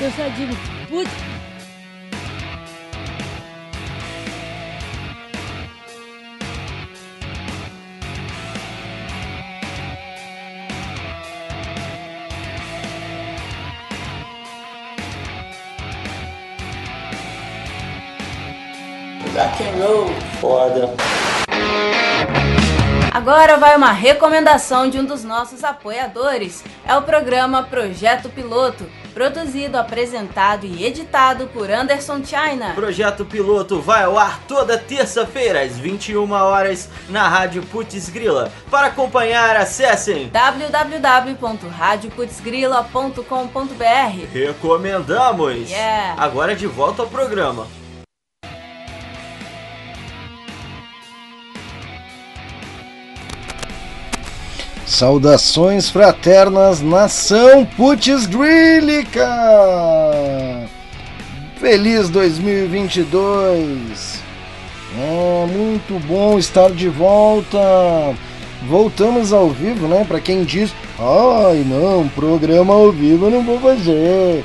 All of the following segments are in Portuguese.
Eu só digo, putz. Rock and roll, foda. Agora vai uma recomendação de um dos nossos apoiadores. É o programa Projeto Piloto, produzido, apresentado e editado por Anderson China. Projeto Piloto vai ao ar toda terça-feira às 21 horas na Rádio Putz Grila. Para acompanhar, acessem www.radioputzgrila.com.br. Recomendamos! Yeah. Agora de volta ao programa. Saudações fraternas, nação Putz Grílica! Feliz 2022! É muito bom estar de volta! Voltamos ao vivo, né? Para quem diz, ai não, programa ao vivo eu não vou fazer.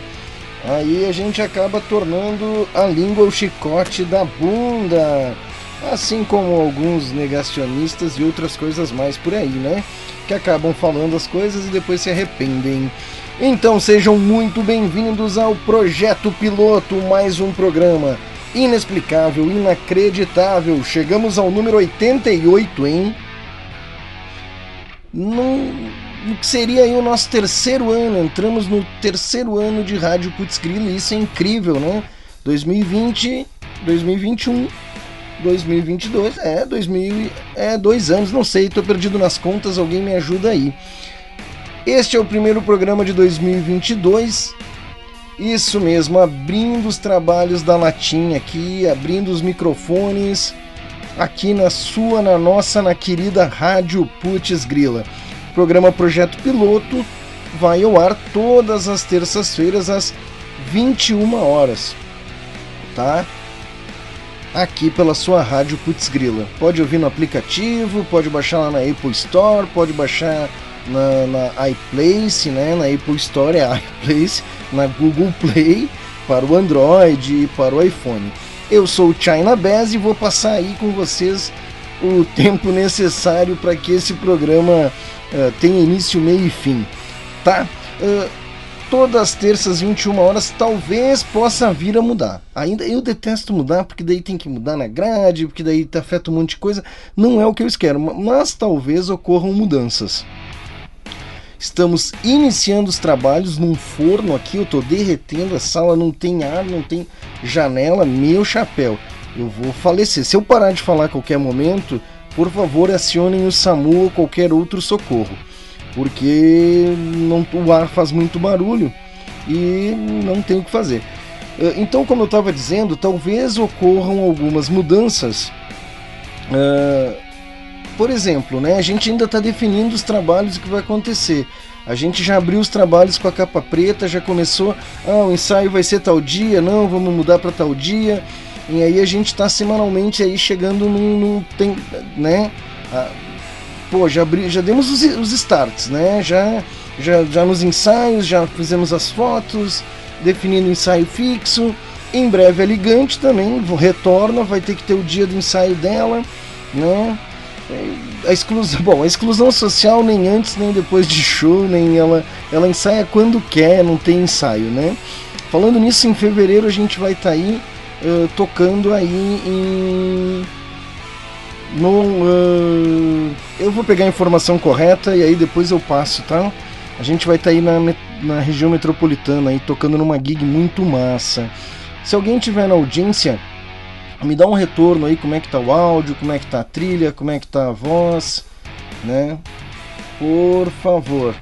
Aí a gente acaba tornando a língua o chicote da bunda. Assim como alguns negacionistas e outras coisas mais por aí, né? Que acabam falando as coisas e depois se arrependem. Então sejam muito bem-vindos ao Projeto Piloto, mais um programa inexplicável, inacreditável. Chegamos ao número 88, hein? No, que seria aí o nosso terceiro ano, entramos no terceiro ano de Rádio Putz Grilo, isso é incrível, né? 2020, 2021 2022, é, 2000, é dois anos, não sei, tô perdido nas contas, alguém me ajuda aí. Este é o primeiro programa de 2022. Isso mesmo, abrindo os trabalhos da latinha aqui, abrindo os microfones aqui na sua, na nossa, na querida Rádio Putz Grila. Programa Projeto Piloto vai ao ar todas as terças-feiras às 21 horas, tá? Aqui pela sua rádio Putz Grila. Pode ouvir no aplicativo, pode baixar lá na Apple Store, pode baixar na, na iPlace, né? Na Apple Store é iPlace, na Google Play para o Android e para o iPhone. Eu sou o China Bez e vou passar aí com vocês o tempo necessário para que esse programa uh, tenha início, meio e fim, tá? Uh, todas as terças, 21 horas, talvez possa vir a mudar. Ainda eu detesto mudar, porque daí tem que mudar na grade, porque daí afeta um monte de coisa. Não é o que eu quero, mas talvez ocorram mudanças. Estamos iniciando os trabalhos num forno aqui, eu tô derretendo, a sala não tem ar, não tem janela, meu chapéu. Eu vou falecer. Se eu parar de falar a qualquer momento, por favor acionem o SAMU ou qualquer outro socorro porque não, o ar faz muito barulho e não tem o que fazer. Eh, então, como eu estava dizendo, talvez ocorram algumas mudanças. Uh, por exemplo, né, a gente ainda está definindo os trabalhos que vai acontecer. A gente já abriu os trabalhos com a capa preta, já começou. Ah, o ensaio vai ser tal dia, não, vamos mudar para tal dia. E aí a gente está semanalmente aí chegando num, num tem, né? Pô, já, já demos os, os starts, né? Já, já, já nos ensaios, já fizemos as fotos, definindo o ensaio fixo. Em breve a Ligante também retorna, vai ter que ter o dia do ensaio dela, né? A exclusão, bom, a exclusão social nem antes nem depois de show, nem ela, ela ensaia quando quer, não tem ensaio, né? Falando nisso, em fevereiro a gente vai estar tá aí uh, tocando aí em no, uh, eu vou pegar a informação correta e aí depois eu passo, tá? A gente vai estar tá aí na, na região metropolitana aí tocando numa gig muito massa. Se alguém tiver na audiência, me dá um retorno aí como é que tá o áudio, como é que tá a trilha, como é que tá a voz, né? Por favor,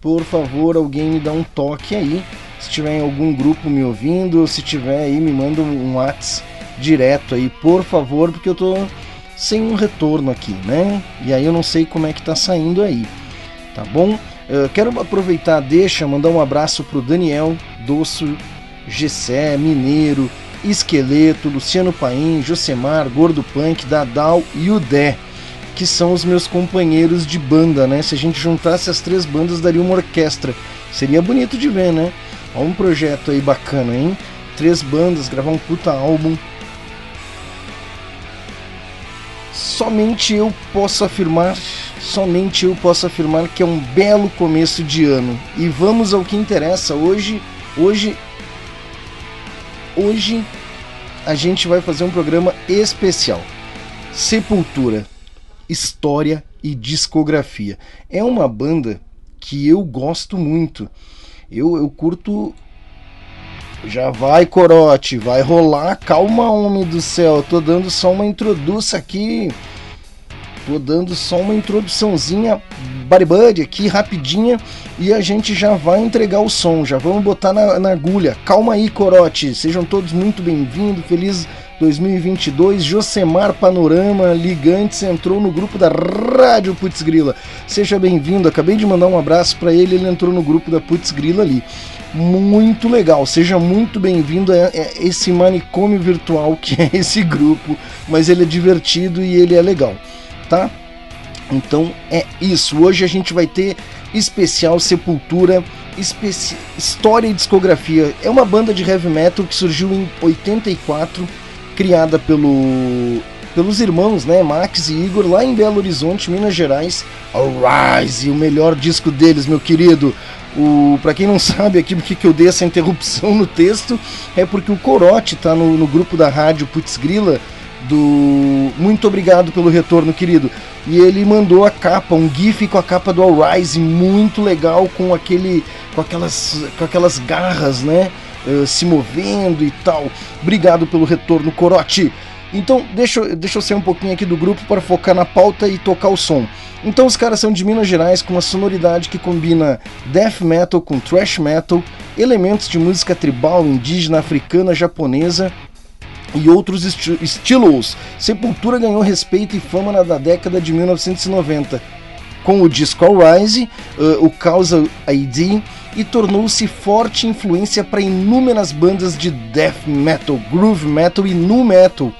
por favor, alguém me dá um toque aí. Se tiver em algum grupo me ouvindo, se tiver aí, me manda um WhatsApp direto aí, por favor, porque eu tô sem um retorno aqui, né? E aí eu não sei como é que tá saindo aí, tá bom? Eu quero aproveitar, deixa, mandar um abraço pro Daniel Dosso, Gessé, Mineiro, Esqueleto, Luciano Paim, Josemar, Gordo Punk, Dadal e o Dé, que são os meus companheiros de banda, né? Se a gente juntasse as três bandas, daria uma orquestra. Seria bonito de ver, né? Ó, um projeto aí bacana, hein? Três bandas, gravar um puta álbum. Somente eu posso afirmar, somente eu posso afirmar que é um belo começo de ano. E vamos ao que interessa. Hoje, hoje, hoje a gente vai fazer um programa especial. Sepultura, história e discografia. É uma banda que eu gosto muito. Eu, eu curto. Já vai, corote, vai rolar. Calma, homem do céu. tô dando só uma introdução aqui. Tô dando só uma introduçãozinha baribud aqui, rapidinha. E a gente já vai entregar o som. Já vamos botar na, na agulha. Calma aí, corote. Sejam todos muito bem-vindos. Feliz 2022, Josemar Panorama Ligantes entrou no grupo da Rádio Putz Grila. Seja bem-vindo, acabei de mandar um abraço para ele, ele entrou no grupo da Putz Grila ali. Muito legal, seja muito bem-vindo a esse manicômio virtual que é esse grupo, mas ele é divertido e ele é legal, tá? Então é isso, hoje a gente vai ter especial Sepultura, especi... história e discografia. É uma banda de heavy metal que surgiu em 84 criada pelo, pelos irmãos, né, Max e Igor, lá em Belo Horizonte, Minas Gerais. Rise, o melhor disco deles, meu querido. O, para quem não sabe aqui porque que eu dei essa interrupção no texto, é porque o Corote tá no, no grupo da rádio Putz Grila do Muito obrigado pelo retorno, querido. E ele mandou a capa, um gif com a capa do All Rise, muito legal com aquele com aquelas com aquelas garras, né? Uh, se movendo e tal. Obrigado pelo retorno, Corote. Então, deixa, deixa eu sair um pouquinho aqui do grupo para focar na pauta e tocar o som. Então, os caras são de Minas Gerais com uma sonoridade que combina death metal com thrash metal, elementos de música tribal, indígena, africana, japonesa e outros esti estilos. Sepultura ganhou respeito e fama na década de 1990 com o disco Rise, uh, o Causa ID e tornou-se forte influência para inúmeras bandas de death metal, groove metal e nu metal.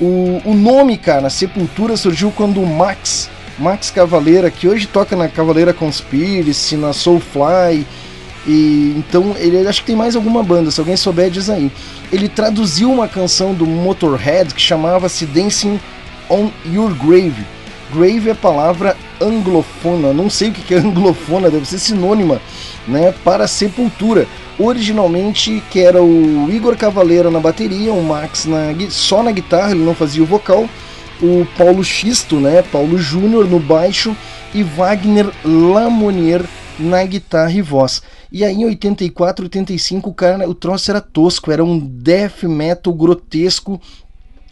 O, o nome, cara, Sepultura surgiu quando o Max, Max Cavaleira, que hoje toca na Cavaleira Conspiracy, na Soulfly, e então ele acho que tem mais alguma banda, se alguém souber diz aí. Ele traduziu uma canção do Motorhead que chamava-se Dancing on Your Grave. Grave é palavra anglofona, não sei o que é anglofona, deve ser sinônima né, para Sepultura. Originalmente, que era o Igor Cavaleira na bateria, o Max na, só na guitarra, ele não fazia o vocal, o Paulo Xisto, né, Paulo Júnior no baixo e Wagner Lamonier na guitarra e voz. E aí em 84, 85, o cara, o troço era tosco, era um death metal grotesco,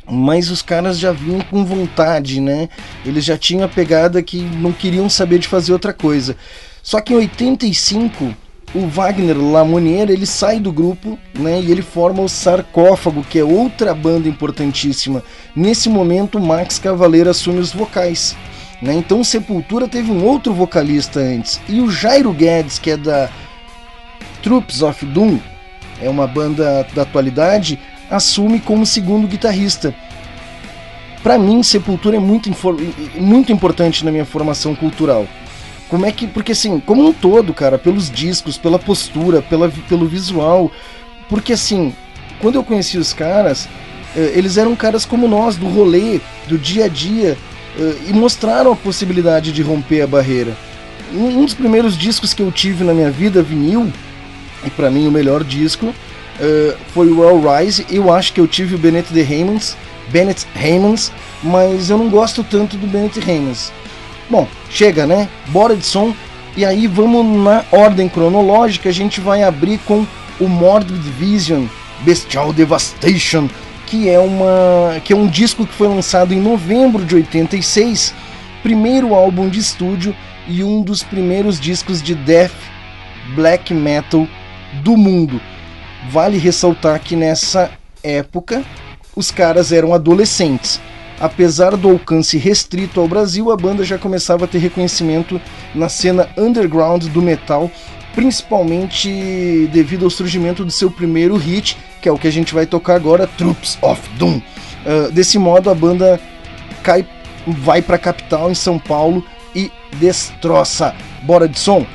mas os caras já vinham com vontade, né? Eles já tinham a pegada que não queriam saber de fazer outra coisa. Só que em 85, o Wagner Lamonier ele sai do grupo né, e ele forma o Sarcófago, que é outra banda importantíssima. Nesse momento, Max Cavaleiro assume os vocais. Né? Então, Sepultura teve um outro vocalista antes. E o Jairo Guedes, que é da Troops of Doom, é uma banda da atualidade, assume como segundo guitarrista. Para mim, Sepultura é muito, muito importante na minha formação cultural. Como é que. Porque assim, como um todo, cara, pelos discos, pela postura, pela, pelo visual. Porque assim, quando eu conheci os caras, eh, eles eram caras como nós, do rolê, do dia a dia, eh, e mostraram a possibilidade de romper a barreira. Um dos primeiros discos que eu tive na minha vida, vinil, e para mim o melhor disco, eh, foi o All Rise. Eu acho que eu tive o Bennett de Hammonds, Bennett Hammonds, mas eu não gosto tanto do Bennett Hammonds. Bom, chega, né? Bora de som. E aí vamos na ordem cronológica, a gente vai abrir com o Morbid Vision Bestial Devastation, que é uma que é um disco que foi lançado em novembro de 86, primeiro álbum de estúdio e um dos primeiros discos de death black metal do mundo. Vale ressaltar que nessa época os caras eram adolescentes. Apesar do alcance restrito ao Brasil, a banda já começava a ter reconhecimento na cena underground do metal, principalmente devido ao surgimento do seu primeiro hit, que é o que a gente vai tocar agora, Troops of Doom. Uh, desse modo, a banda cai, vai para a capital, em São Paulo, e destroça. Bora de som?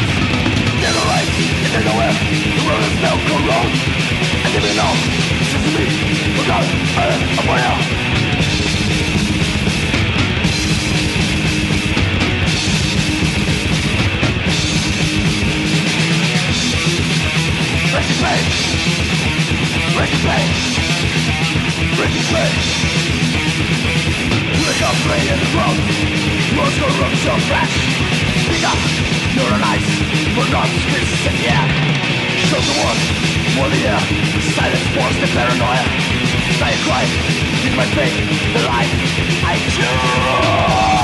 Yes! Silence forms the paranoia Silent cry In my pain. the life I choose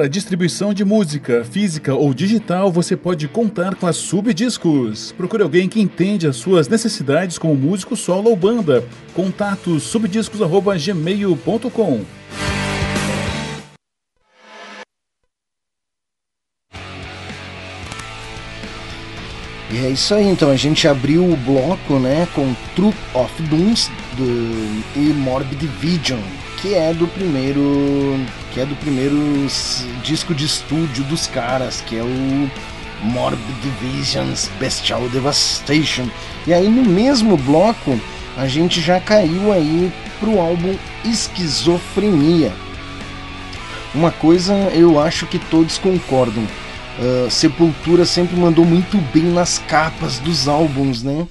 Para distribuição de música, física ou digital, você pode contar com a Subdiscos. Procure alguém que entende as suas necessidades como músico solo ou banda. Contato subdiscos@gmail.com. E é isso aí, então a gente abriu o bloco, né, com Troop of Dooms do e Morbid Vision, que é do primeiro, que é do primeiro disco de estúdio dos caras, que é o Morbid Vision's Bestial Devastation. E aí no mesmo bloco a gente já caiu aí pro álbum Esquizofrenia. Uma coisa eu acho que todos concordam Uh, Sepultura sempre mandou muito bem nas capas dos álbuns, né?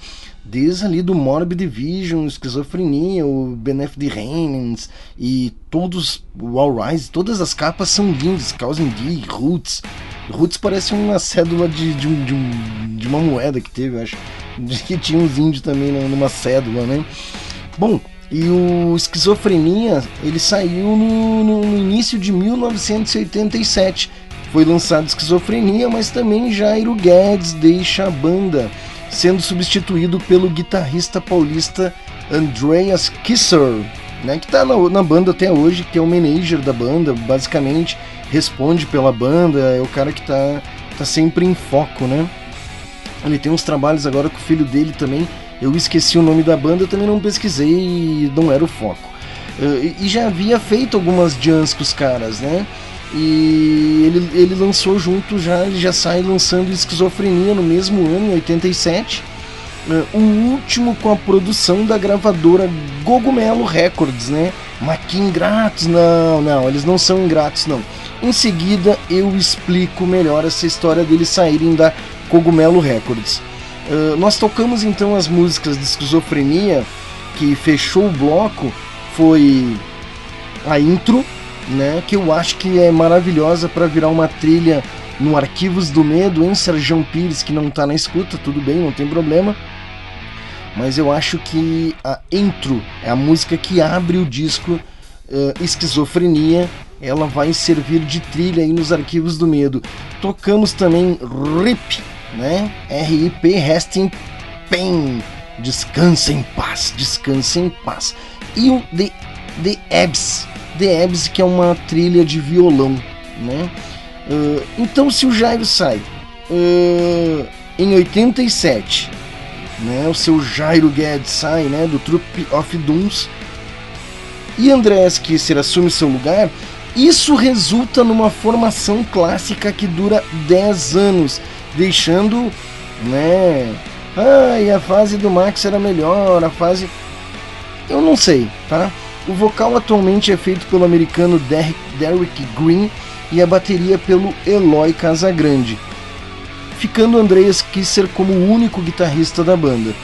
Desde ali do Morbid Vision, Esquizofrenia, o Benef the Reigns e todos, o All Rise, todas as capas são lindas, Cause D, Roots. Roots parece uma cédula de, de, de, um, de uma moeda que teve, acho. Que tinha uns índios também numa cédula, né? Bom, e o Esquizofrenia, ele saiu no, no, no início de 1987 foi lançado Esquizofrenia, mas também Jairo Guedes deixa a banda, sendo substituído pelo guitarrista paulista Andreas Kisser, né, que está na, na, banda até hoje, que é o manager da banda, basicamente responde pela banda, é o cara que está tá sempre em foco, né? Ele tem uns trabalhos agora com o filho dele também. Eu esqueci o nome da banda, também não pesquisei e não era o foco. Uh, e já havia feito algumas jams com os caras, né? E ele, ele lançou junto já, ele já sai lançando Esquizofrenia no mesmo ano, em 87. Uh, eh, o último com a produção da gravadora Gogumelo Records, né? Mas que ingratos, não, não, eles não são ingratos, não. Em seguida eu explico melhor essa história deles saírem da Cogumelo Records. Uh, nós tocamos então as músicas de Esquizofrenia, que fechou o bloco, foi a intro, né? Que eu acho que é maravilhosa para virar uma trilha no Arquivos do Medo em Sérgio Pires, que não está na escuta, tudo bem, não tem problema. Mas eu acho que a intro é a música que abre o disco uh, Esquizofrenia. Ela vai servir de trilha aí nos Arquivos do Medo. Tocamos também RIP, né? R-I-P, Resting Pain. Descansa em paz, descansa em paz. E o The, The Abs, The Abyss, que é uma trilha de violão, né? Uh, então, se o Jairo sai uh, em 87, né? O seu Jairo Guedes sai, né? Do Troop of Dooms e Andrés Kisser assume seu lugar, isso resulta numa formação clássica que dura 10 anos, deixando, né? Ai, a fase do Max era melhor, a fase. Eu não sei, tá? O vocal atualmente é feito pelo americano Derek Green e a bateria pelo Eloy Casagrande, ficando Andreas Kisser como o único guitarrista da banda.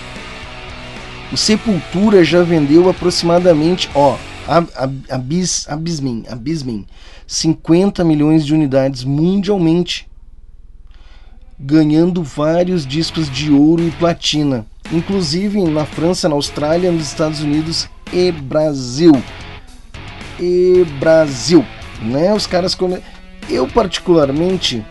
O Sepultura já vendeu aproximadamente, ó, abis, abismin, 50 milhões de unidades mundialmente, ganhando vários discos de ouro e platina, inclusive na França, na Austrália, nos Estados Unidos e Brasil. E Brasil, né? Os caras come... eu particularmente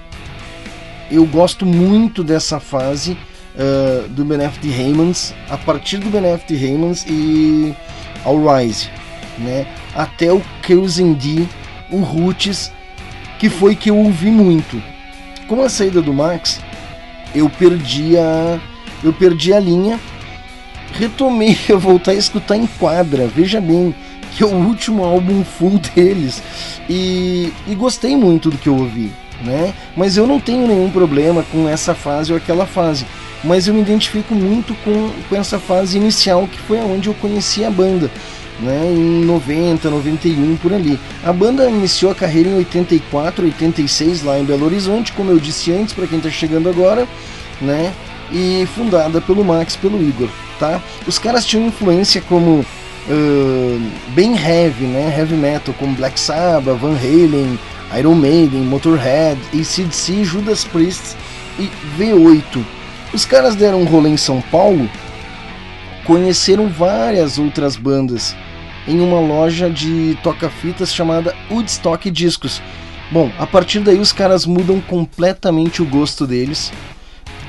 eu gosto muito dessa fase uh, do Benefit Raymans, a partir do Benefit Raymans e All Rise, né? Até o D, o Roots, que foi que eu ouvi muito. Com a saída do Max, eu perdi a eu perdi a linha retomei a voltar a escutar em quadra, veja bem, que é o último álbum full deles. E, e gostei muito do que eu ouvi, né? Mas eu não tenho nenhum problema com essa fase ou aquela fase. Mas eu me identifico muito com, com essa fase inicial, que foi onde eu conheci a banda. Né, em 90, 91 por ali. A banda iniciou a carreira em 84, 86 lá em Belo Horizonte, como eu disse antes, para quem está chegando agora, né? E fundada pelo Max, pelo Igor tá? Os caras tinham influência como uh, bem heavy, né? Heavy metal, como Black Sabbath, Van Halen, Iron Maiden, Motorhead, ACDC, Judas Priest e V8. Os caras deram um rolê em São Paulo, conheceram várias outras bandas em uma loja de toca-fitas chamada Woodstock Discos. Bom, a partir daí os caras mudam completamente o gosto deles.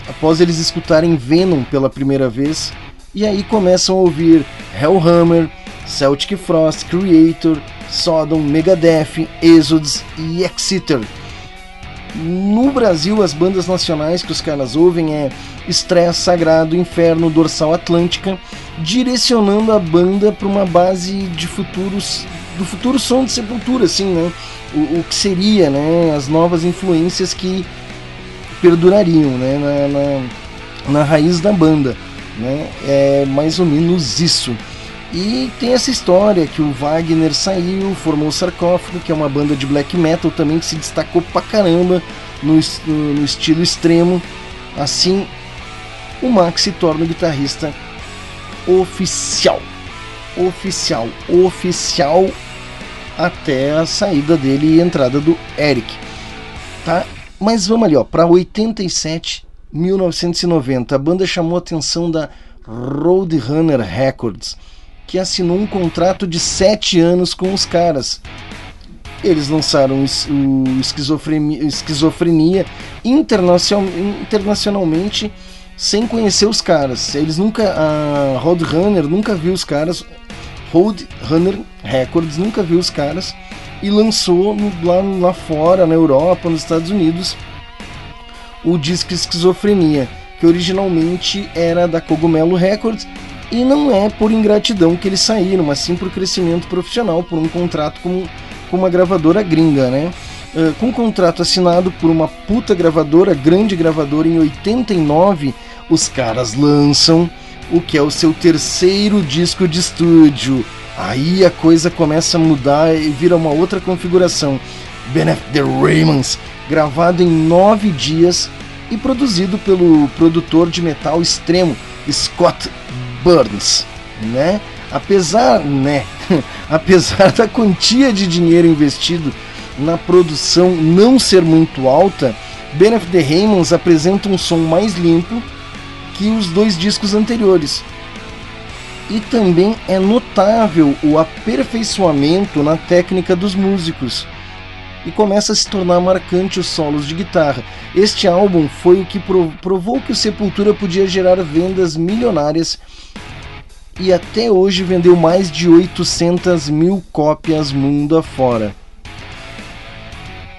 Após eles escutarem Venom pela primeira vez, e aí começam a ouvir Hellhammer, Celtic Frost, Creator, Sodom, Megadeth, Exodus e Exeter. No Brasil, as bandas nacionais que os caras ouvem é Estresse Sagrado, Inferno, Dorsal Atlântica, direcionando a banda para uma base de futuros do futuro som de Sepultura, assim, né? O, o, que seria, né? As novas influências que perdurariam, né? Na, na, na raiz da banda, né? É mais ou menos isso. E tem essa história que o Wagner saiu, formou o Sarcófago, que é uma banda de black metal também que se destacou pra caramba no, no, estilo extremo. Assim, o Max se torna o guitarrista oficial. Oficial, oficial até a saída dele e entrada do Eric. Tá? Mas vamos ali, ó, para 87, 1990, a banda chamou a atenção da Roadrunner Records, que assinou um contrato de 7 anos com os caras. Eles lançaram o Esquizofrenia, esquizofrenia internacionalmente sem conhecer os caras. Eles nunca. A Roadrunner nunca viu os caras. Roadrunner Records nunca viu os caras e lançou lá, lá fora, na Europa, nos Estados Unidos, o disco Esquizofrenia, que originalmente era da Cogumelo Records e não é por ingratidão que eles saíram, mas sim por crescimento profissional, por um contrato com, com uma gravadora gringa, né? Uh, com um contrato assinado por uma puta gravadora, grande gravadora, em 89 os caras lançam o que é o seu terceiro disco de estúdio. Aí a coisa começa a mudar e vira uma outra configuração. Benef the Raymonds, gravado em nove dias e produzido pelo produtor de metal extremo Scott Burns, né? Apesar, né? Apesar da quantia de dinheiro investido na produção não ser muito alta, Benef the Raymonds apresenta um som mais limpo que os dois discos anteriores. E também é notável o aperfeiçoamento na técnica dos músicos. E começa a se tornar marcante os solos de guitarra. Este álbum foi o que provou que o Sepultura podia gerar vendas milionárias e até hoje vendeu mais de 800 mil cópias mundo afora.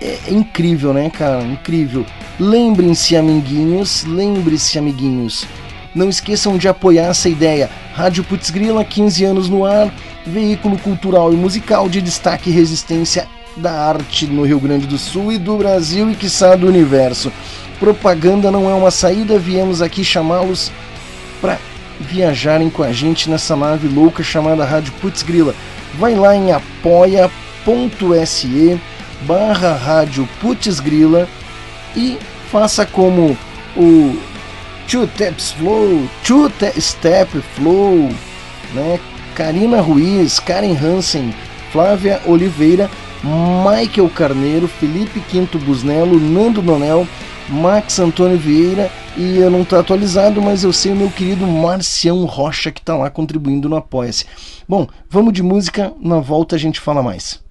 É, é incrível, né, cara? Incrível. Lembrem-se, amiguinhos, lembre-se, amiguinhos. Não esqueçam de apoiar essa ideia. Rádio Putz Grila, 15 anos no ar, veículo cultural e musical de destaque e resistência da arte no Rio Grande do Sul e do Brasil e quiçá do universo. Propaganda não é uma saída, viemos aqui chamá-los para viajarem com a gente nessa nave louca chamada Rádio Putz Grila. Vai lá em apoia.se barra Rádio Putz Grila e faça como o Two Steps Flow, Two Step Flow, né? Karina Ruiz, Karen Hansen, Flávia Oliveira, Michael Carneiro, Felipe Quinto Busnello, Nando Donel, Max Antônio Vieira e eu não estou atualizado, mas eu sei o meu querido Marcião Rocha que está lá contribuindo no Apoia-se. Bom, vamos de música, na volta a gente fala mais.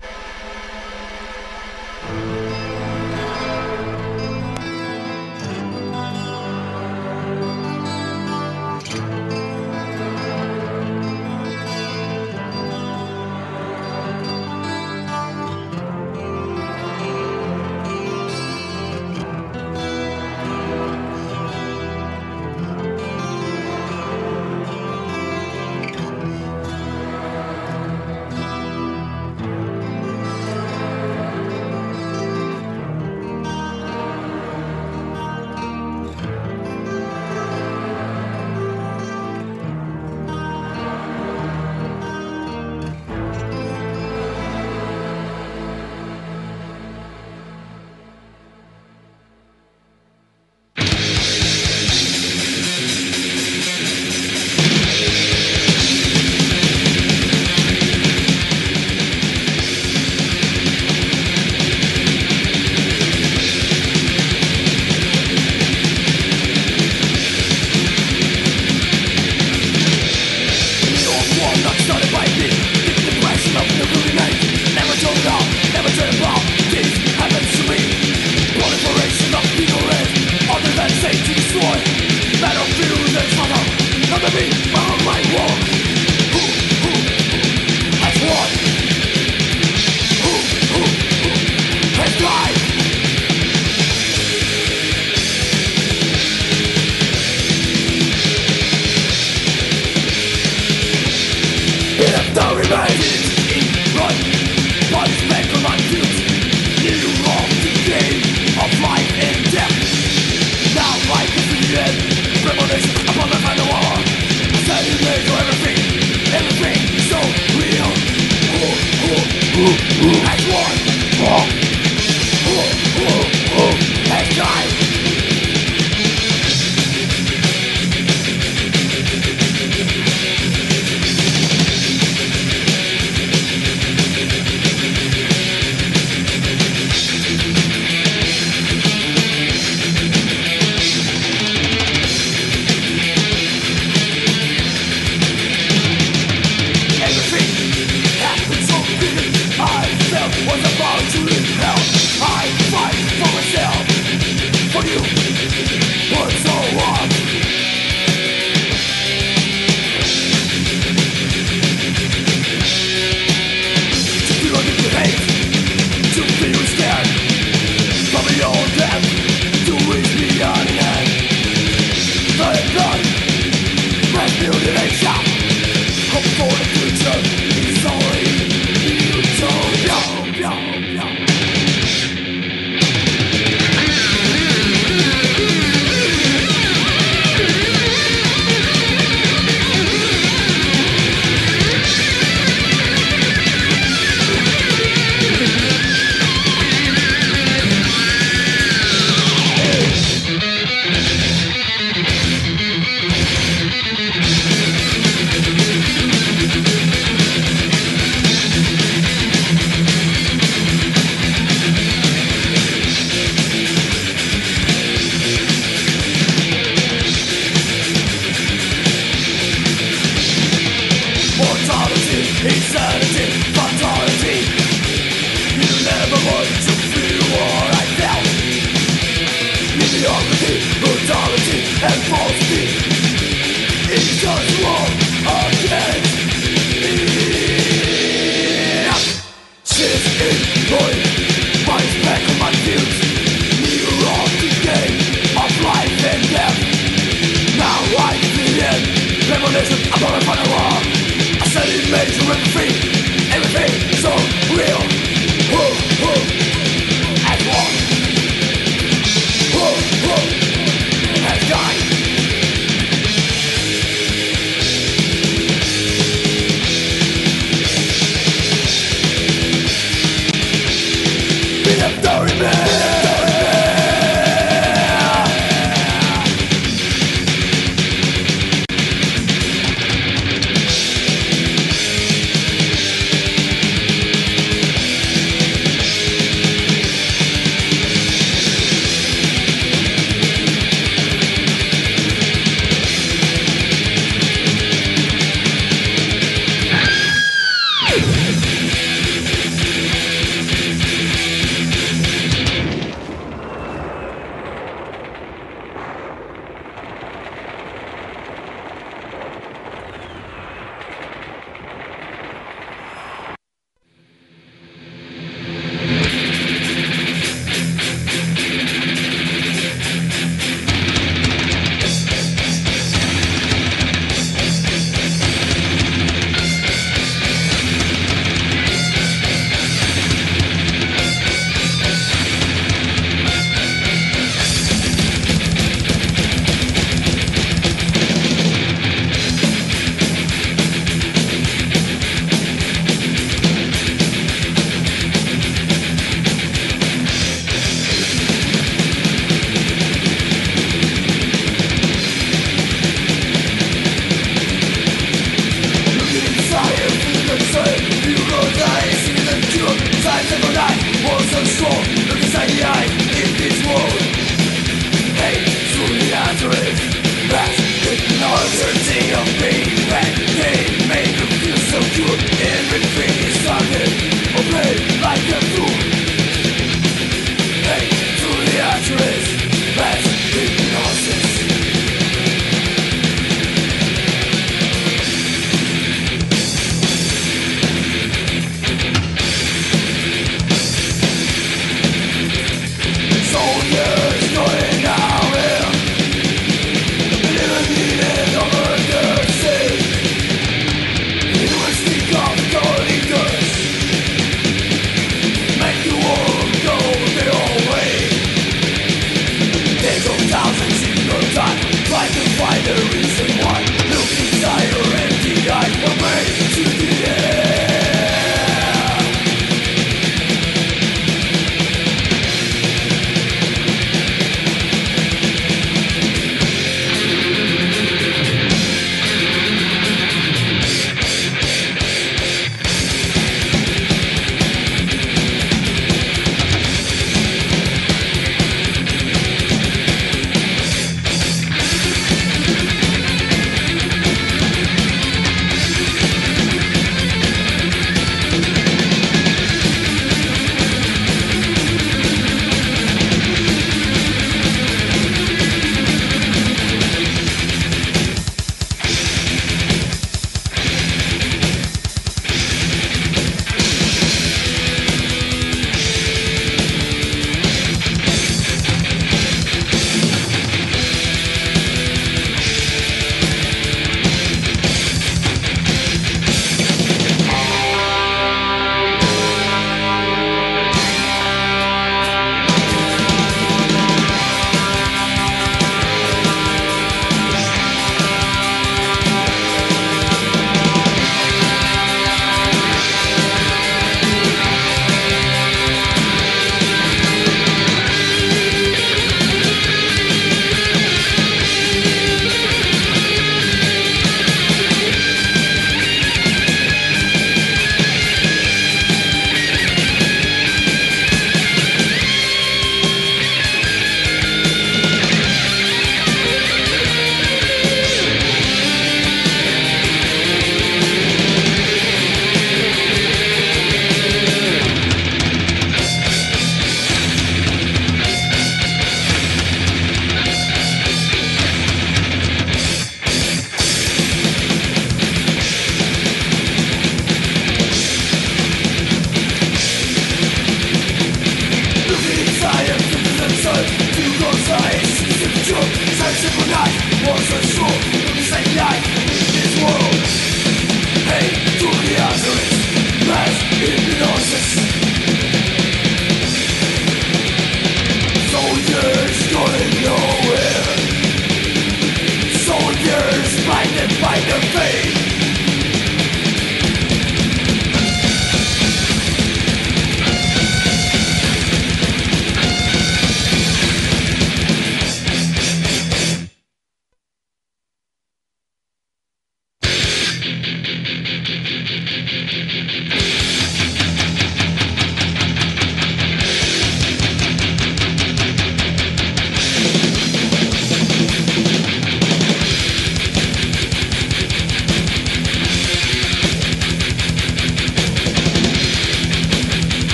walk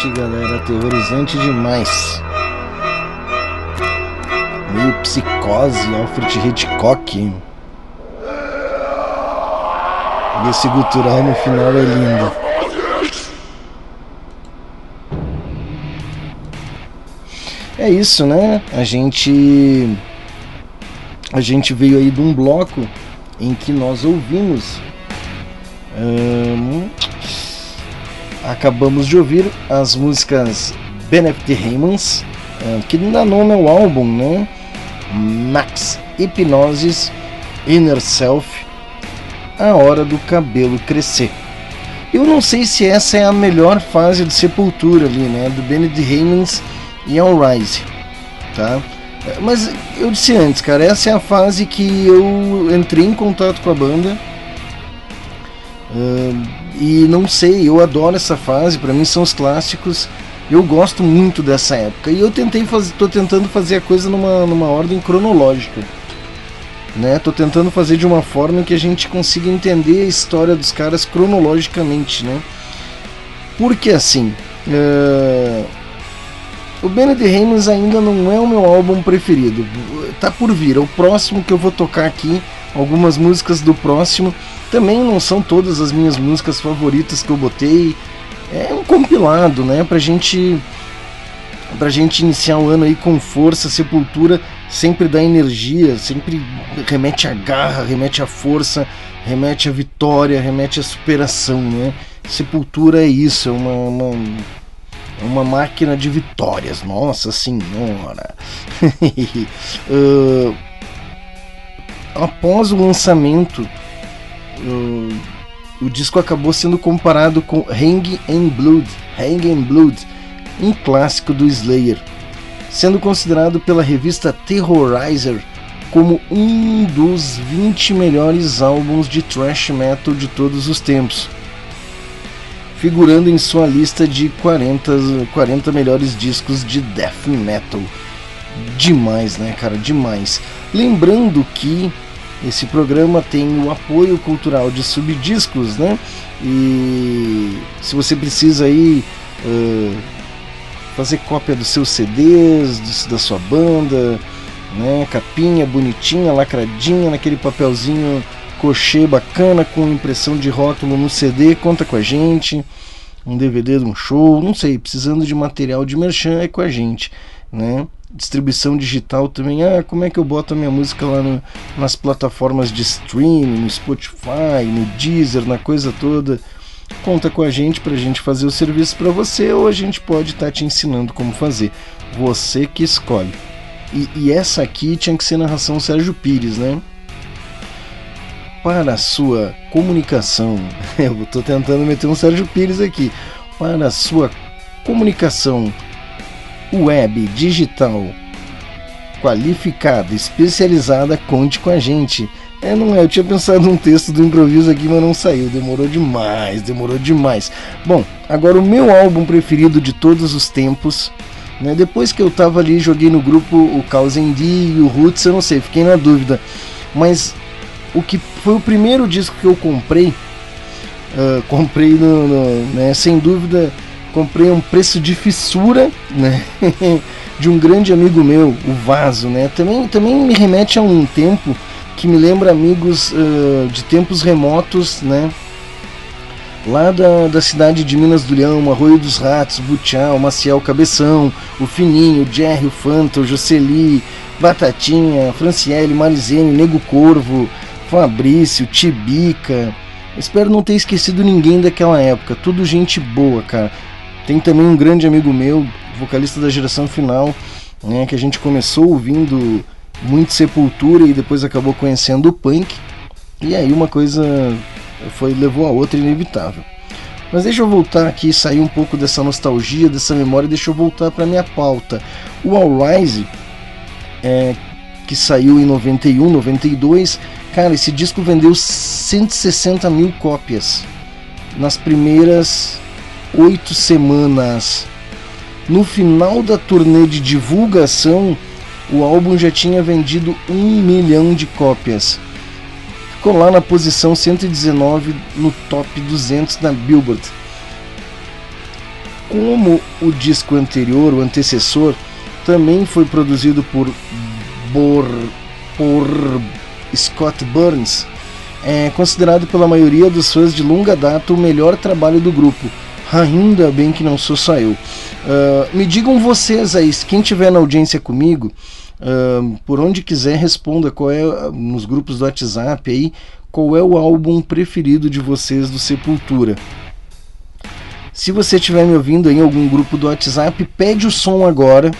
Aterrorizante, galera, aterrorizante demais. Meio psicose, Alfred Hitchcock. E esse gutural no final é lindo. É isso, né? A gente a gente veio aí de um bloco em que nós ouvimos acabamos de ouvir as músicas Benefit Raymans, eh, que dá nome ao álbum, né? Max, Hipnosis, Inner Self, A Hora do Cabelo Crescer. Eu não sei se essa é a melhor fase de Sepultura ali, né? Do Benedict Raymans e All Rise, tá? Eh, mas eu disse antes, cara, essa é a fase que eu entrei em contato com a banda. Uh, e não sei, eu adoro essa fase, para mim são os clássicos. Eu gosto muito dessa época. E eu tentei fazer, tô tentando fazer a coisa numa, numa ordem cronológica. Né? Tô tentando fazer de uma forma que a gente consiga entender a história dos caras cronologicamente, né? Porque assim, uh... o Benedict Reynolds ainda não é o meu álbum preferido. Tá por vir, é o próximo que eu vou tocar aqui, algumas músicas do próximo também não são todas as minhas músicas favoritas que eu botei. É um compilado, né? Pra gente. Pra gente iniciar o ano aí com força, Sepultura sempre dá energia, sempre remete à garra, remete à força, remete à vitória, remete à superação, né? Sepultura é isso, é uma, uma, uma máquina de vitórias, nossa senhora! uh, após o lançamento o, disco acabou sendo comparado com Hang in Blood, Hang Blood, um clássico do Slayer, sendo considerado pela revista Terrorizer como um dos 20 melhores álbuns de thrash metal de todos os tempos, figurando em sua lista de 40, 40 melhores discos de death metal. Demais, né, cara? Demais. Lembrando que esse programa tem o apoio cultural de subdiscos, né? E se você precisa aí uh, fazer cópia dos seus CDs, da sua banda, né? Capinha bonitinha, lacradinha, naquele papelzinho cochê bacana com impressão de rótulo no CD, conta com a gente. Um DVD de um show, não sei, precisando de material de merchan é com a gente, né? Distribuição digital também, ah, como é que eu boto a minha música lá no, nas plataformas de streaming, no Spotify, no Deezer, na coisa toda conta com a gente para a gente fazer o serviço para você ou a gente pode estar tá te ensinando como fazer. Você que escolhe. E, e, essa aqui tinha que ser narração Sérgio Pires, né? Para a sua comunicação, eu estou tentando meter um Sérgio Pires aqui. Para a sua comunicação web, digital, qualificada, especializada, conte com a gente. É, não é. Eu tinha pensado num texto do improviso aqui, mas não saiu. Demorou demais, demorou demais. Bom, agora o meu álbum preferido de todos os tempos. Né, depois que eu tava ali, joguei no grupo o Causendi e o Roots, eu não sei, fiquei na dúvida. Mas o que foi o primeiro disco que eu comprei, uh, comprei no, no, né, sem dúvida, comprei um preço de fissura, né, de um grande amigo meu, o Vaso, né. Também, também me remete a um tempo que me lembra amigos uh, de tempos remotos, né? Lá da, da cidade de Minas do Leão, Arroio dos Ratos, Butiá, Maciel Cabeção, o Fininho, o Jerry, o Fanta, o Jocely, Batatinha, Franciele, Marizene, Nego Corvo, Fabrício, Tibica. Espero não ter esquecido ninguém daquela época, tudo gente boa, cara. Tem também um grande amigo meu, vocalista da geração final, né, que a gente começou ouvindo muito Sepultura e depois acabou conhecendo o punk. E aí uma coisa foi levou a outra inevitável. Mas deixa eu voltar aqui, sair um pouco dessa nostalgia, dessa memória, deixa eu voltar para minha pauta. O All Rise, é, que saiu em 91, 92, cara, esse disco vendeu 160 mil cópias nas primeiras oito semanas. No final da turnê de divulgação, o álbum já tinha vendido um milhão de cópias. Ficou lá na posição 119 no top 200 da Billboard. Como o disco anterior, o antecessor, também foi produzido por, Bor, por Scott Burns, é considerado pela maioria dos fãs de longa data o melhor trabalho do grupo. Ainda bem que não sou só eu. Uh, me digam vocês aí, quem tiver na audiência comigo, Uh, por onde quiser, responda qual é, nos grupos do WhatsApp aí, qual é o álbum preferido de vocês do Sepultura. Se você estiver me ouvindo em algum grupo do WhatsApp, pede o som agora.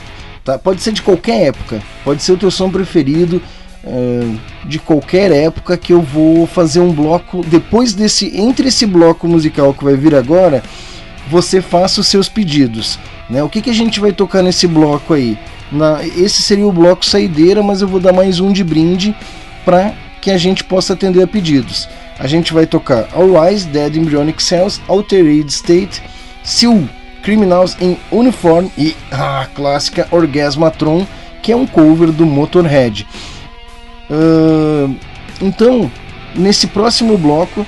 Tá? Pode ser de qualquer época, pode ser o teu som preferido de qualquer época que eu vou fazer um bloco. Depois desse, entre esse bloco musical que vai vir agora, você faça os seus pedidos. Né? O que, que a gente vai tocar nesse bloco aí? Na, esse seria o bloco saideira, mas eu vou dar mais um de brinde para que a gente possa atender a pedidos. A gente vai tocar All Rise, Dead Embryonic Cells, Altered State, Seal, Criminals in Uniform e a clássica Orgasmatron, que é um cover do Motorhead. Uh, então, nesse próximo bloco,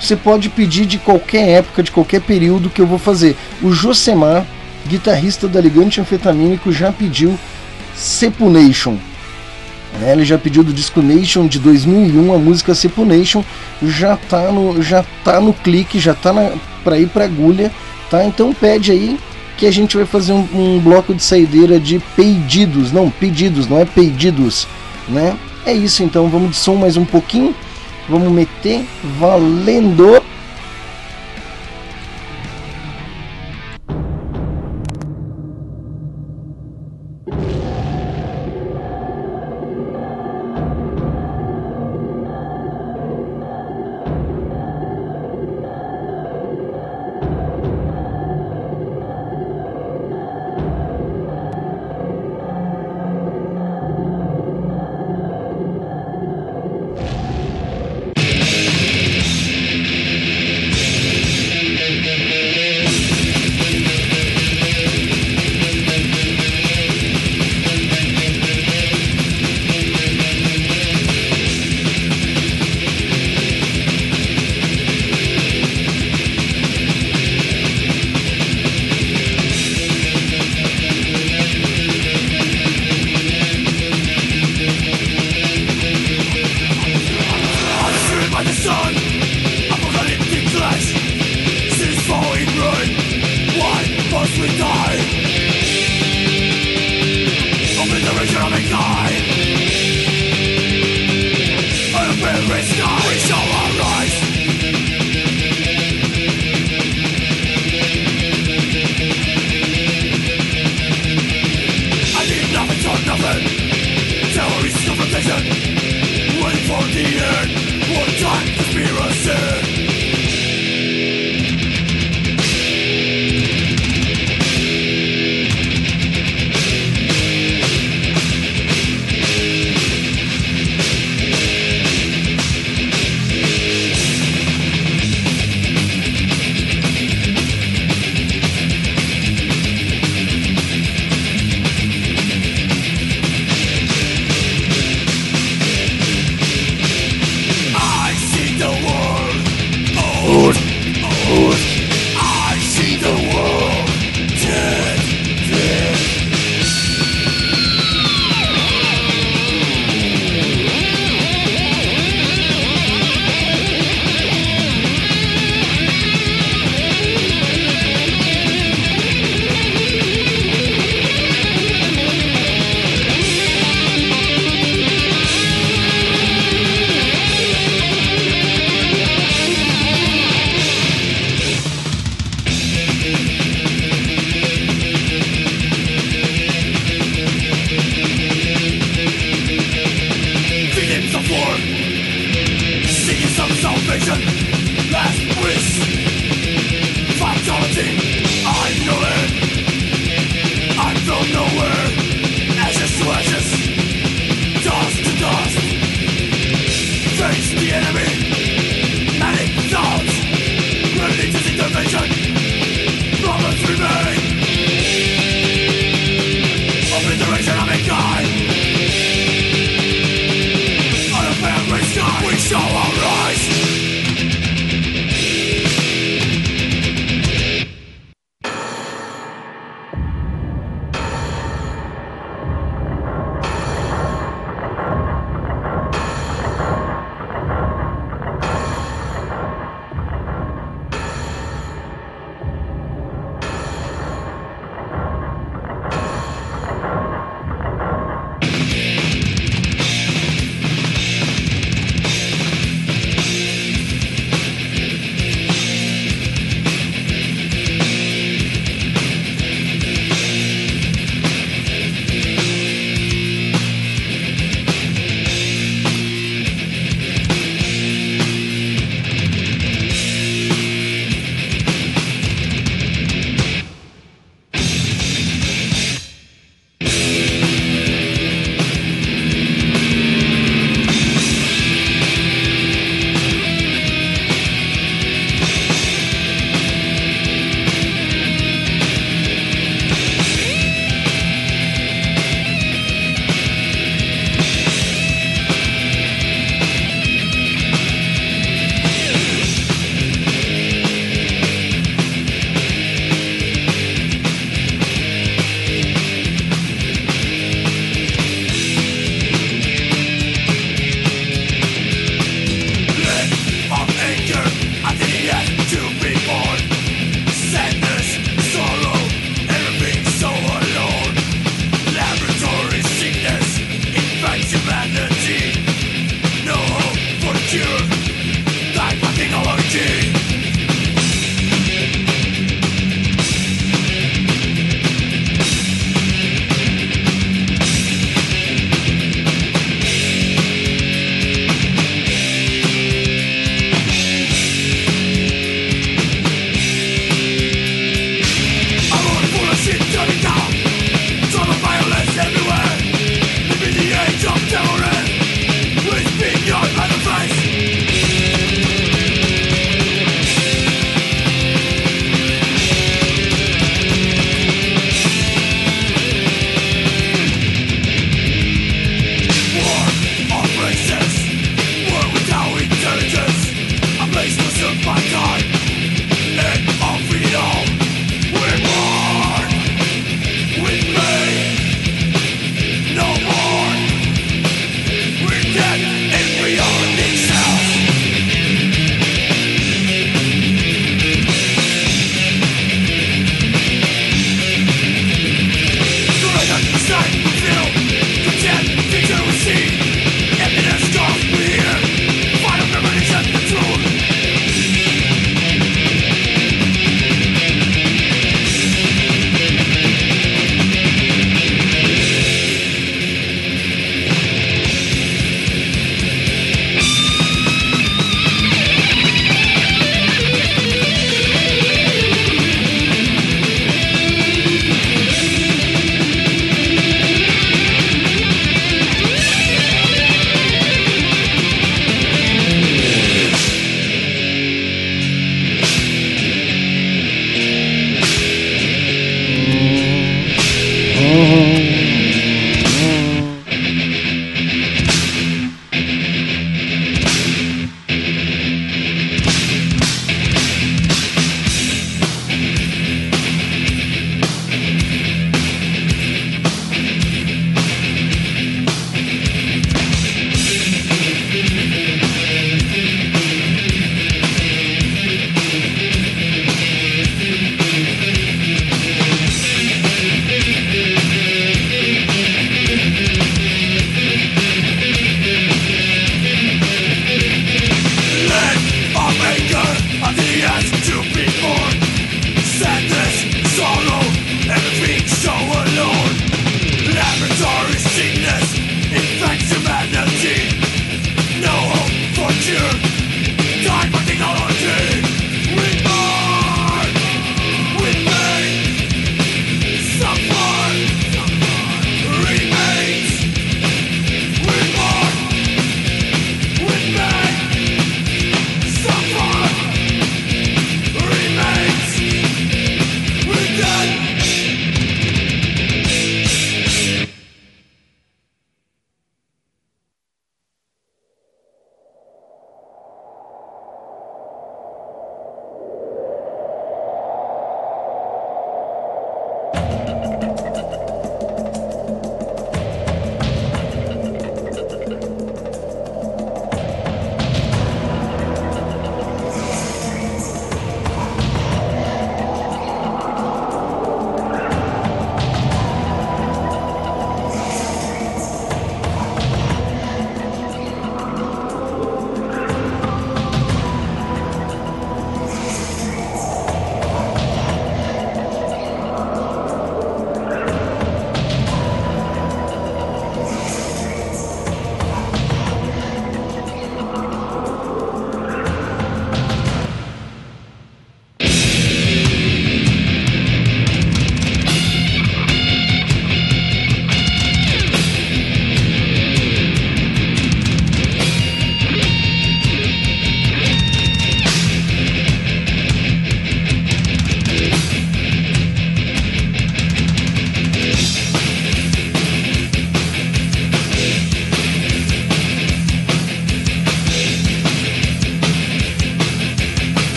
você pode pedir de qualquer época, de qualquer período que eu vou fazer. O Josemar guitarrista da Ligante Anfetamínico, já pediu Sepunation. É, ele já pediu do disco Nation de 2001 a música Sepunation, já tá no já tá no clique, já tá para ir para agulha, tá? Então pede aí que a gente vai fazer um, um, bloco de saideira de pedidos, não pedidos, não é pedidos, né? É isso então, vamos de som mais um pouquinho, vamos meter valendo.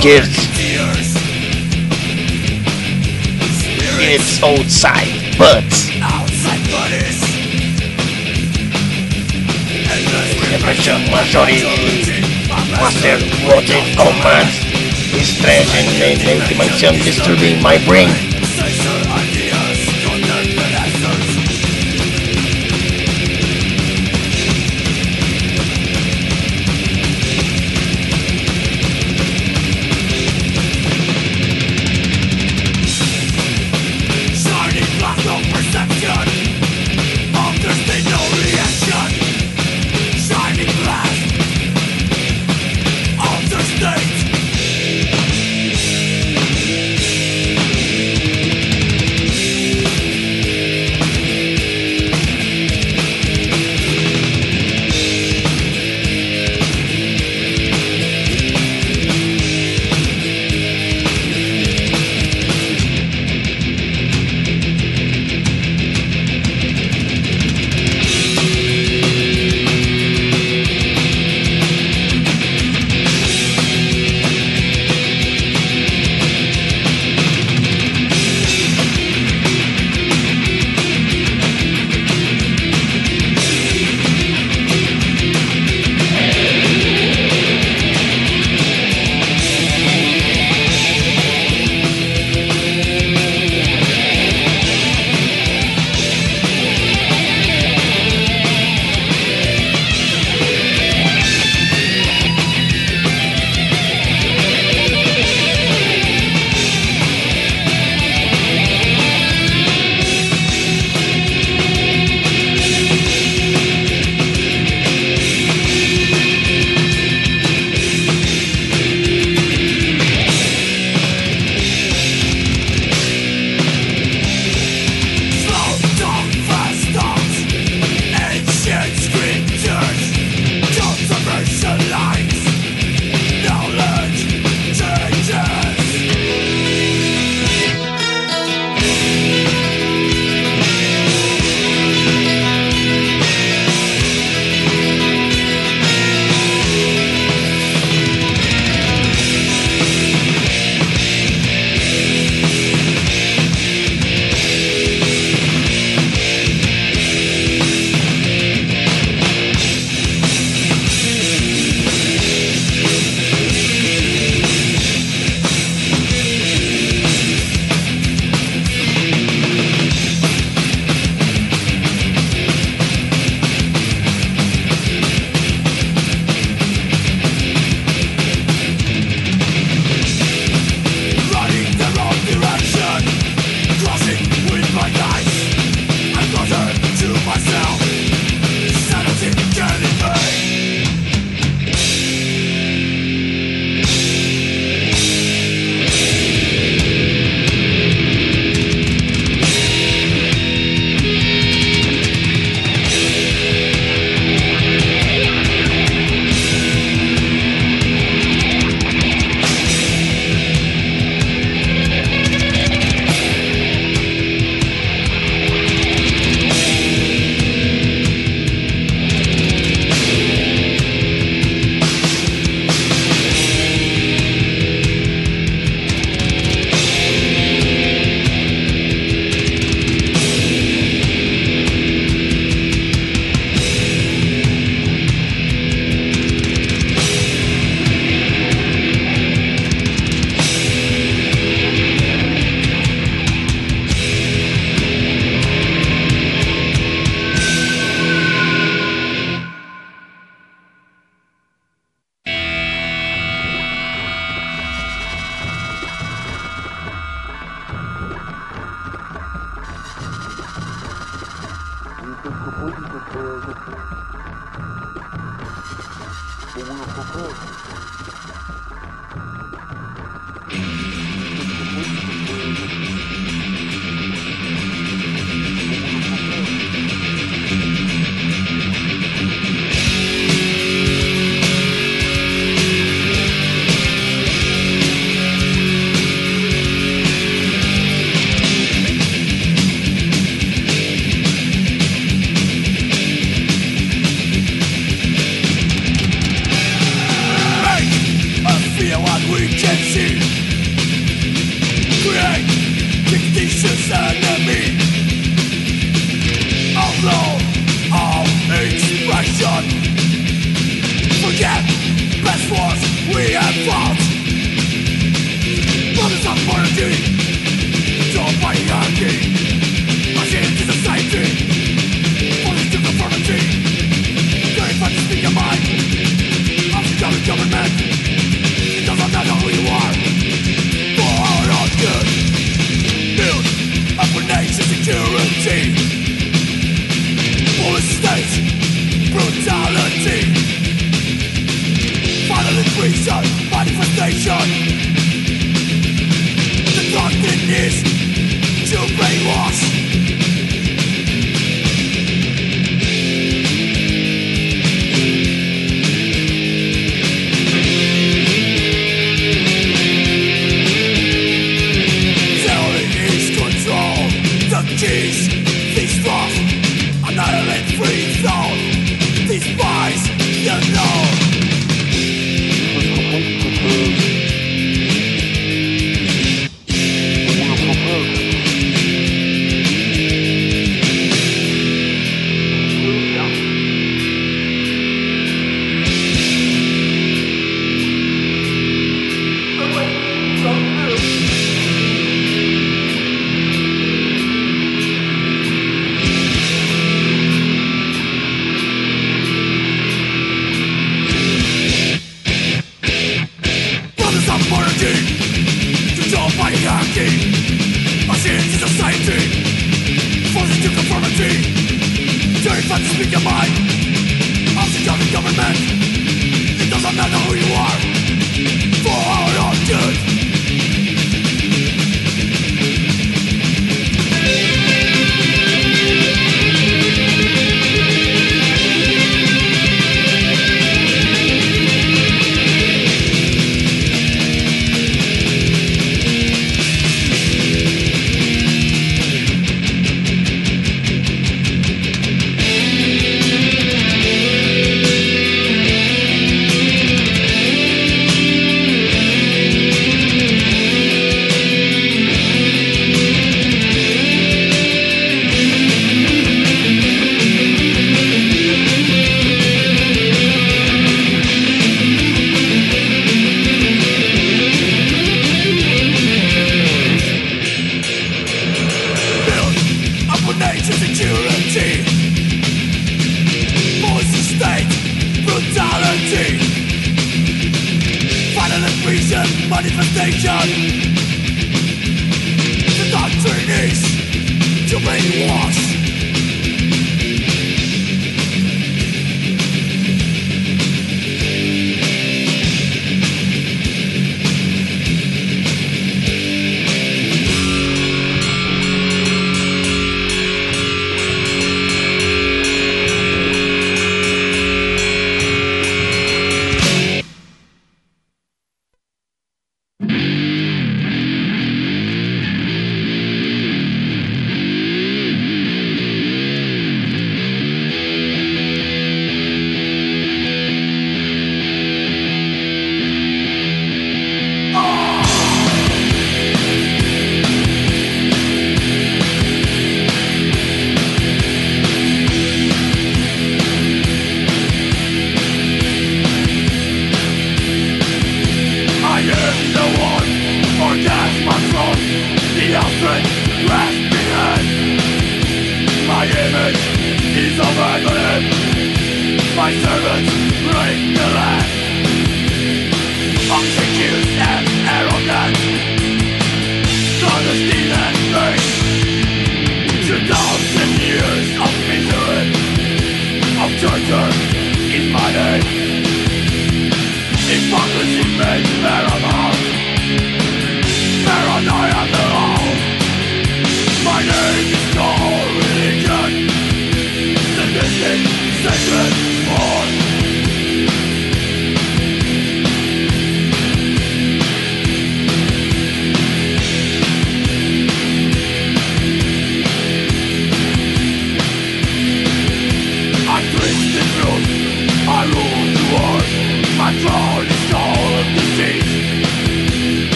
gives its. Outside bodies. The pressure majority commands. This strange and dimension disturbing my brain.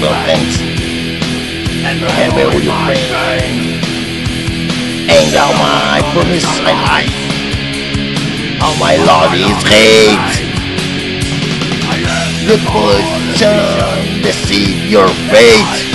your hands, and where will you pray? And now my promise my life, how my Lord is great. The poison deceive your fate.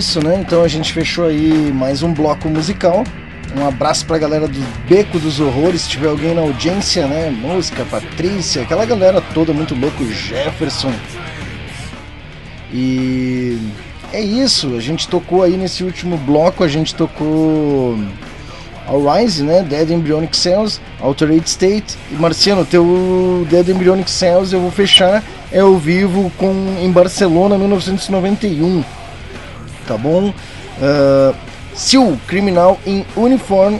Isso, né? Então a gente fechou aí mais um bloco musical. Um abraço pra galera do Beco dos Horrores. Se tiver alguém na audiência, né? Música, Patrícia, aquela galera toda muito louco, Jefferson. E é isso. A gente tocou aí nesse último bloco, a gente tocou Rise, né? Dead Embryonic Cells, Altered State. E Marciano, teu Dead Embryonic Cells eu vou fechar. É ao vivo com em Barcelona 1991 tá bom? Uh, Seal, Criminal in Uniform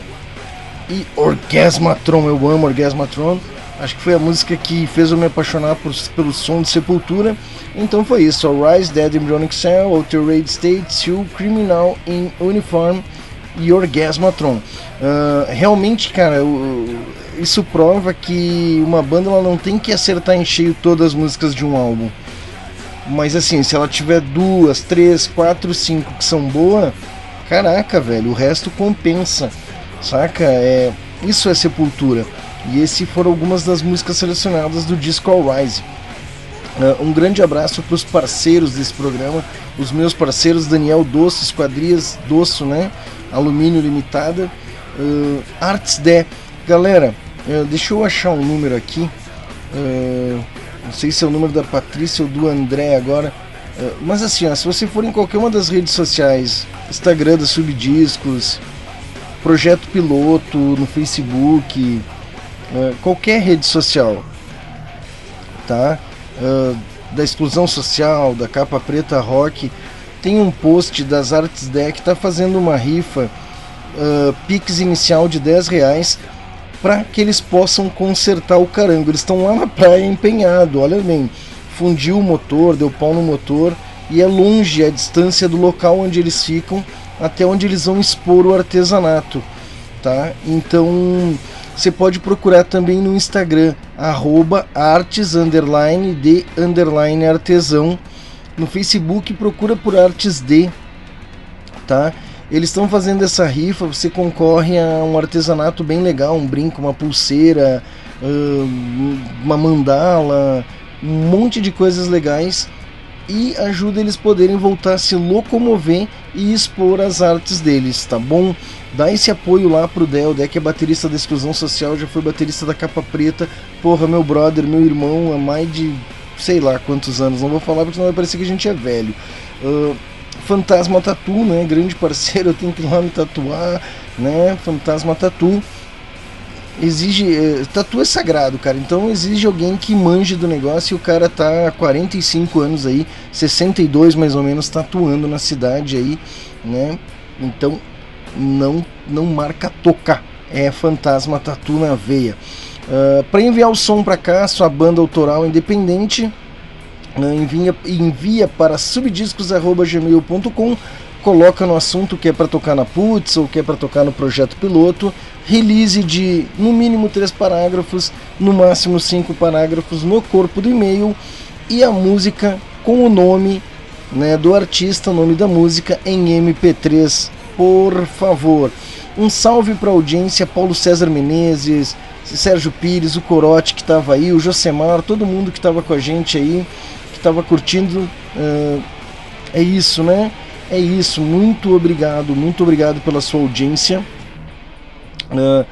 e Orgasmatron, eu amo Orgasmatron. Acho que foi a música que fez eu me apaixonar por, pelo som de Sepultura. Então foi isso: Rise, Dead Embryonic Cell, Altered State, Seal, Criminal in Uniform e Orgasmatron. Uh, realmente, cara, eu, isso prova que uma banda ela não tem que acertar em cheio todas as músicas de um álbum. Mas assim, se ela tiver duas, três, quatro, cinco que são boas, caraca, velho, o resto compensa, saca? É, isso é Sepultura. E esse foram algumas das músicas selecionadas do disco All Rise. Uh, um grande abraço para os parceiros desse programa, os meus parceiros Daniel Doce, Esquadrias Doce, né? Alumínio Limitada, uh, Arts D. Galera, uh, deixa eu achar um número aqui. Uh, não sei se é o número da Patrícia ou do André agora. É, mas assim, ó, se você for em qualquer uma das redes sociais, Instagram da Subdiscos, Projeto Piloto, no Facebook, é, qualquer rede social, tá? É, da exclusão social, da capa preta rock, tem um post das Artes Deck tá fazendo uma rifa, uh, Pix inicial de 10 reais para que eles possam consertar o carango. Eles estão lá na praia empenhado, olha bem, fundiu o motor, deu pau no motor e é longe a distância do local onde eles ficam até onde eles vão expor o artesanato, tá? Então você pode procurar também no Instagram artes underline de underline artesão. No Facebook procura por artes de, tá? Eles estão fazendo essa rifa, você concorre a um artesanato bem legal, um brinco, uma pulseira, uma mandala, um monte de coisas legais e ajuda eles poderem voltar a se locomover e expor as artes deles, tá bom? Dá esse apoio lá pro Del, Del que é baterista da Exclusão Social, já foi baterista da Capa Preta, porra, meu brother, meu irmão, há mais de sei lá quantos anos, não vou falar porque senão vai parecer que a gente é velho. Uh, Fantasma Tatu, né? Grande parceiro, eu tenho que ir lá me tatuar, né? Fantasma Tatu. Exige. Eh, tatu é sagrado, cara. Então exige alguém que manje do negócio e o cara tá há 45 anos aí, 62 mais ou menos, tatuando na cidade aí, né? Então não, não marca tocar. É Fantasma Tatu na veia. Uh, ah, para enviar o som para cá, sua banda autoral independente, envia, envia para subdiscos.gmail.com coloca no assunto que é para tocar na Putz ou que é para tocar no projeto piloto, release de no mínimo três parágrafos, no máximo cinco parágrafos no corpo do e-mail e a música com o nome né, do artista, o nome da música em MP3, por favor. Um salve para a audiência, Paulo César Menezes, Sérgio Pires, o Corote que estava aí, o Josemar, todo mundo que estava com a gente aí, estava curtindo. Uh, é isso, né? É isso. Muito obrigado, muito obrigado pela sua audiência. Uh,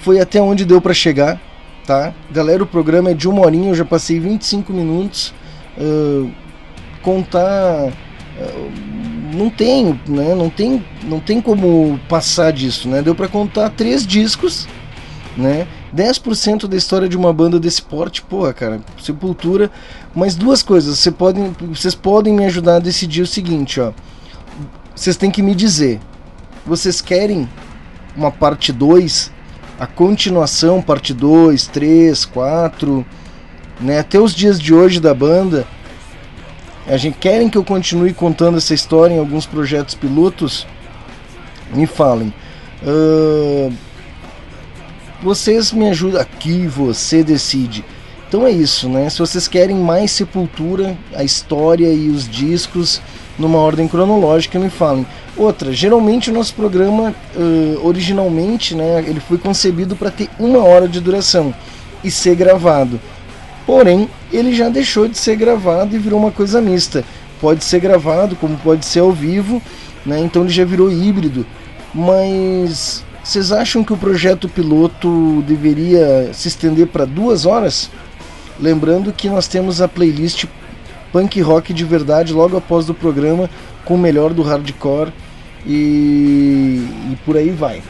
foi até onde deu para chegar, tá? Galera, o programa é de uma horinha, eu já passei 25 minutos. Uh, contar. não tem, né? Não tem, não tem como passar disso, né? Deu para contar três discos né? 10% da história de uma banda desse porte, porra, cara, Sepultura. Mas duas coisas, você podem, vocês podem me ajudar a decidir o seguinte, ó. Vocês têm que me dizer, vocês querem uma parte 2, a continuação, parte 2, 3, 4, né, até os dias de hoje da banda. A gente querem que eu continue contando essa história em alguns projetos pilotos? Me falem. Uh, vocês me ajudam aqui, você decide. Então é isso, né? Se vocês querem mais Sepultura, a história e os discos numa ordem cronológica, me falem. Outra, geralmente o nosso programa, uh, originalmente, né, ele foi concebido para ter uma hora de duração e ser gravado. Porém, ele já deixou de ser gravado e virou uma coisa mista. Pode ser gravado, como pode ser ao vivo, né? Então ele já virou híbrido. Mas vocês acham que o projeto piloto deveria se estender para duas horas? Lembrando que nós temos a playlist punk rock de verdade logo após o programa com o melhor do hardcore e, e por aí vai,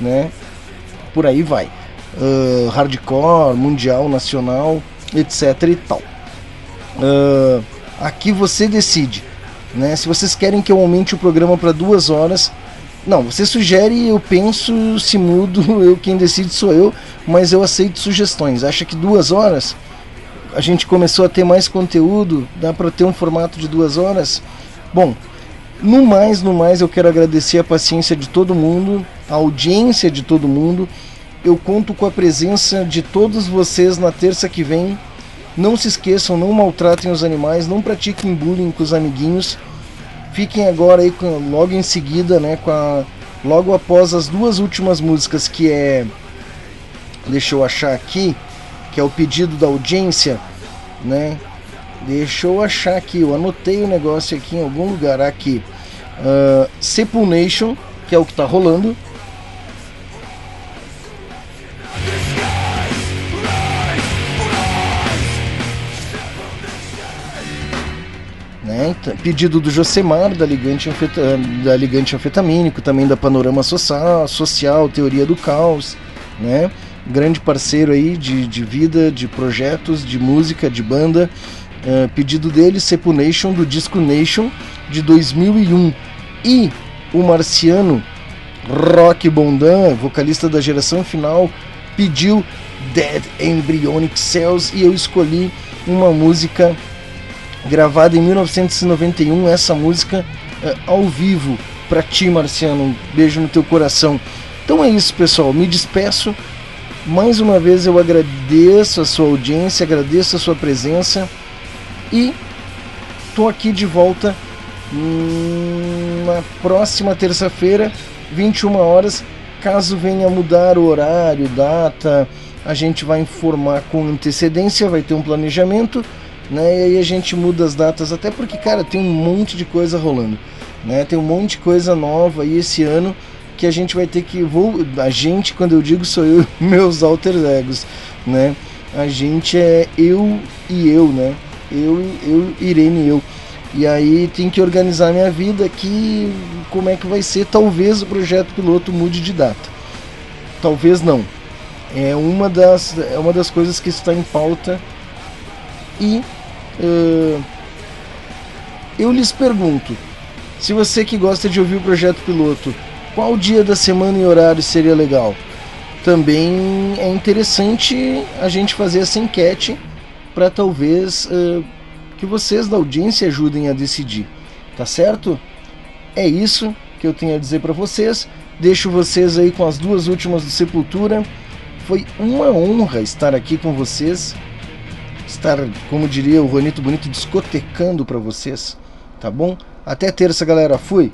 né? Por aí vai. Uh, hardcore, mundial, nacional, etc e tal. Uh, aqui você decide, né? Se vocês querem que eu aumente o programa para duas horas, não, você sugere, eu penso, se mudo, eu quem decide sou eu, mas eu aceito sugestões. Acha que duas horas? A gente começou a ter mais conteúdo, dá para ter um formato de duas horas? Bom, no mais, no mais, eu quero agradecer a paciência de todo mundo, a audiência de todo mundo. Eu conto com a presença de todos vocês na terça que vem. Não se esqueçam, não maltratem os animais, não pratiquem bullying com os amiguinhos fiquem agora aí com, logo em seguida, né, com a, logo após as duas últimas músicas que é deixa eu achar aqui, que é o pedido da audiência, né? Deixa eu achar aqui, eu anotei o negócio aqui em algum lugar aqui. Uh, Sepulnation, que é o que tá rolando, Pedido do Josemar, da Ligante, da Ligante Anfetamínico, também da Panorama Social, Social Teoria do Caos, né? grande parceiro aí de, de vida, de projetos, de música, de banda. Uh, pedido dele, Sepu Nation, do disco Nation, de 2001. E o Marciano Rock Bondan, vocalista da geração final, pediu Dead Embryonic Cells e eu escolhi uma música gravada em 1991, essa música é, ao vivo para ti, Marciano. Um beijo no teu coração. Então é isso, pessoal. Me despeço. Mais uma vez eu agradeço a sua audiência, agradeço a sua presença e tô aqui de volta na próxima terça-feira, 21 horas. Caso venha mudar o horário, data, a gente vai informar com antecedência, vai ter um planejamento né? E aí a gente muda as datas, até porque, cara, tem um monte de coisa rolando, né? Tem um monte de coisa nova aí esse ano que a gente vai ter que vou a gente quando eu digo sou eu meus alter egos né? A gente é eu e eu né? Eu eu Irene e eu. E aí tem que organizar minha vida aqui como é que vai ser. Talvez o projeto piloto mude de data. Talvez não. É uma das é uma das coisas que está em pauta e Uh, eu lhes pergunto, se você que gosta de ouvir o projeto piloto, qual dia da semana e horário seria legal? Também é interessante a gente fazer essa enquete para talvez uh, que vocês da audiência ajudem a decidir, tá certo? É isso que eu tenho a dizer para vocês. Deixo vocês aí com as duas últimas do Sepultura. Foi uma honra estar aqui com vocês estar, como diria o Ronito Bonito, discotecando para vocês, tá bom? Até terça, galera. Fui!